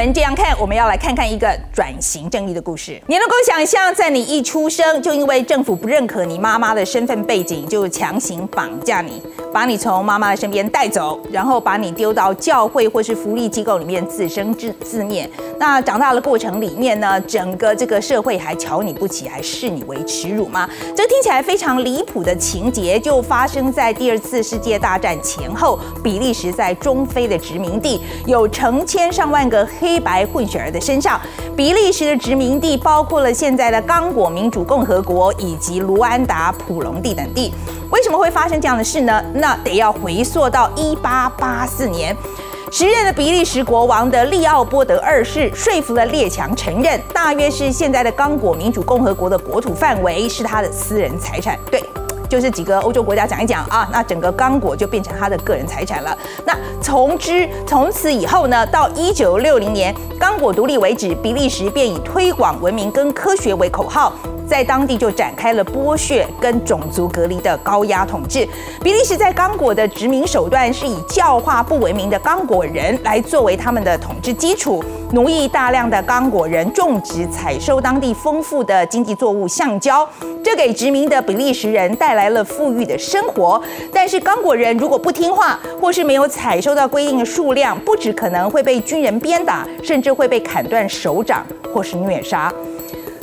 闻这样看，我们要来看看一个转型正义的故事。你能够想象，在你一出生就因为政府不认可你妈妈的身份背景，就强行绑架你，把你从妈妈的身边带走，然后把你丢到教会或是福利机构里面自生自自灭。那长大的过程里面呢，整个这个社会还瞧你不起，还视你为耻辱吗？这听起来非常离谱的情节，就发生在第二次世界大战前后，比利时在中非的殖民地，有成千上万个黑白混血儿的身上。比利时的殖民地包括了现在的刚果民主共和国以及卢安达、普隆地等地。为什么会发生这样的事呢？那得要回溯到一八八四年。时任的比利时国王的利奥波德二世说服了列强承认，大约是现在的刚果民主共和国的国土范围是他的私人财产。对，就是几个欧洲国家讲一讲啊，那整个刚果就变成他的个人财产了。那从之从此以后呢，到一九六零年刚果独立为止，比利时便以推广文明跟科学为口号。在当地就展开了剥削跟种族隔离的高压统治。比利时在刚果的殖民手段是以教化不文明的刚果人来作为他们的统治基础，奴役大量的刚果人，种植采收当地丰富的经济作物橡胶，这给殖民的比利时人带来了富裕的生活。但是刚果人如果不听话，或是没有采收到规定的数量，不止可能会被军人鞭打，甚至会被砍断手掌或是虐杀。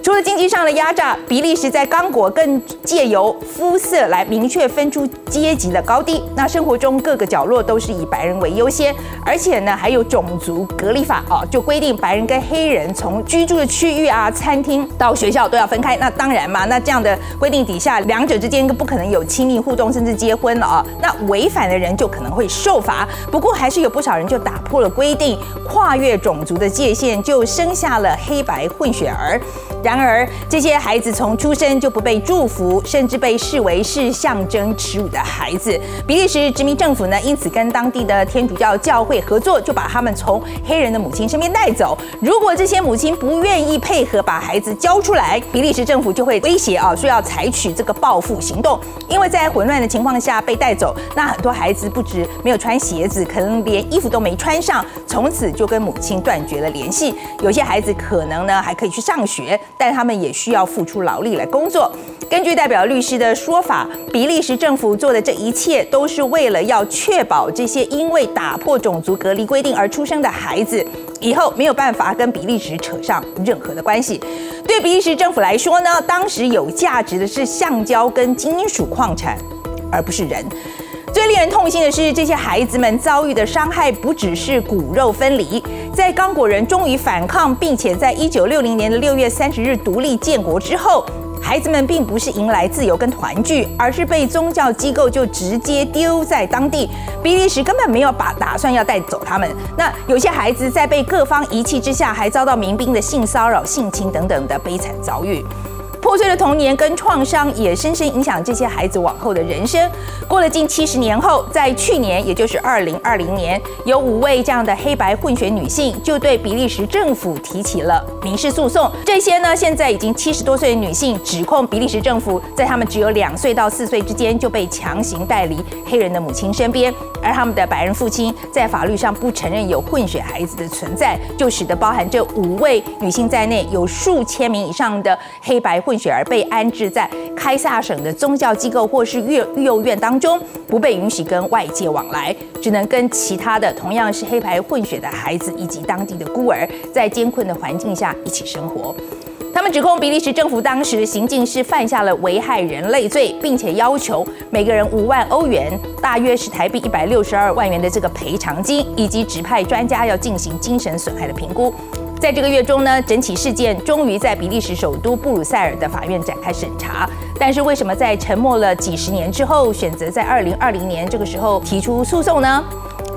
除了经济上的压榨，比利时在刚果更借由肤色来明确分出阶级的高低。那生活中各个角落都是以白人为优先，而且呢还有种族隔离法哦，就规定白人跟黑人从居住的区域啊、餐厅到学校都要分开。那当然嘛，那这样的规定底下，两者之间不可能有亲密互动，甚至结婚了啊。那违反的人就可能会受罚。不过还是有不少人就打破了规定，跨越种族的界限，就生下了黑白混血儿。然然而，这些孩子从出生就不被祝福，甚至被视为是象征耻辱的孩子。比利时殖民政府呢，因此跟当地的天主教教会合作，就把他们从黑人的母亲身边带走。如果这些母亲不愿意配合把孩子交出来，比利时政府就会威胁啊，说要采取这个报复行动。因为在混乱的情况下被带走，那很多孩子不止没有穿鞋子，可能连衣服都没穿上，从此就跟母亲断绝了联系。有些孩子可能呢，还可以去上学。但但他们也需要付出劳力来工作。根据代表律师的说法，比利时政府做的这一切都是为了要确保这些因为打破种族隔离规定而出生的孩子以后没有办法跟比利时扯上任何的关系。对比利时政府来说呢，当时有价值的是橡胶跟金属矿产，而不是人。最令人痛心的是，这些孩子们遭遇的伤害不只是骨肉分离。在刚果人终于反抗，并且在一九六零年的六月三十日独立建国之后，孩子们并不是迎来自由跟团聚，而是被宗教机构就直接丢在当地。比利时根本没有把打算要带走他们。那有些孩子在被各方遗弃之下，还遭到民兵的性骚扰、性侵等等的悲惨遭遇。破碎的童年跟创伤也深深影响这些孩子往后的人生。过了近七十年后，在去年，也就是二零二零年，有五位这样的黑白混血女性就对比利时政府提起了民事诉讼。这些呢，现在已经七十多岁的女性指控比利时政府在他们只有两岁到四岁之间就被强行带离黑人的母亲身边，而他们的白人父亲在法律上不承认有混血孩子的存在，就使得包含这五位女性在内有数千名以上的黑白。混血女儿被安置在开萨省的宗教机构或是育育幼院当中，不被允许跟外界往来，只能跟其他的同样是黑白混血的孩子以及当地的孤儿，在艰困的环境下一起生活。他们指控比利时政府当时行径是犯下了危害人类罪，并且要求每个人五万欧元，大约是台币一百六十二万元的这个赔偿金，以及指派专家要进行精神损害的评估。在这个月中呢，整起事件终于在比利时首都布鲁塞尔的法院展开审查。但是为什么在沉默了几十年之后，选择在二零二零年这个时候提出诉讼呢？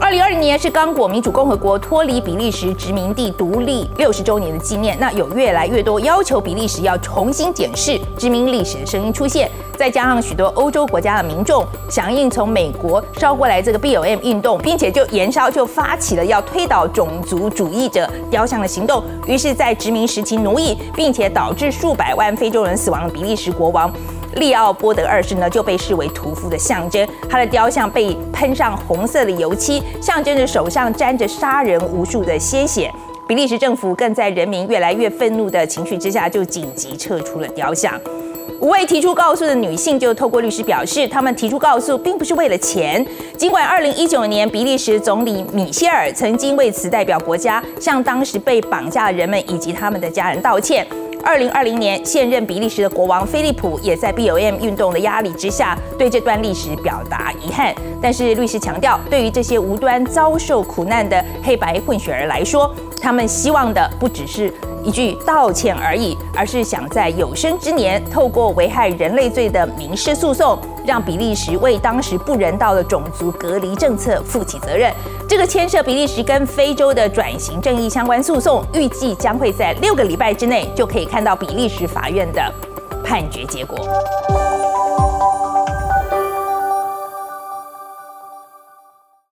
二零二零年是刚果民主共和国脱离比利时殖民地独立六十周年的纪念。那有越来越多要求比利时要重新检视殖民历史的声音出现，再加上许多欧洲国家的民众响应从美国烧过来这个 B O M 运动，并且就延烧就发起了要推倒种族主义者雕像的行动。于是，在殖民时期奴役并且导致数百万非洲人死亡的比利时国王。利奥波德二世呢就被视为屠夫的象征，他的雕像被喷上红色的油漆，象征着手上沾着杀人无数的鲜血。比利时政府更在人民越来越愤怒的情绪之下，就紧急撤出了雕像。五位提出告诉的女性就透过律师表示，她们提出告诉并不是为了钱。尽管二零一九年比利时总理米歇尔曾经为此代表国家向当时被绑架的人们以及他们的家人道歉。二零二零年，现任比利时的国王菲利普也在 BOM 运动的压力之下，对这段历史表达遗憾。但是律师强调，对于这些无端遭受苦难的黑白混血儿来说，他们希望的不只是。一句道歉而已，而是想在有生之年，透过危害人类罪的民事诉讼，让比利时为当时不人道的种族隔离政策负起责任。这个牵涉比利时跟非洲的转型正义相关诉讼，预计将会在六个礼拜之内就可以看到比利时法院的判决结果。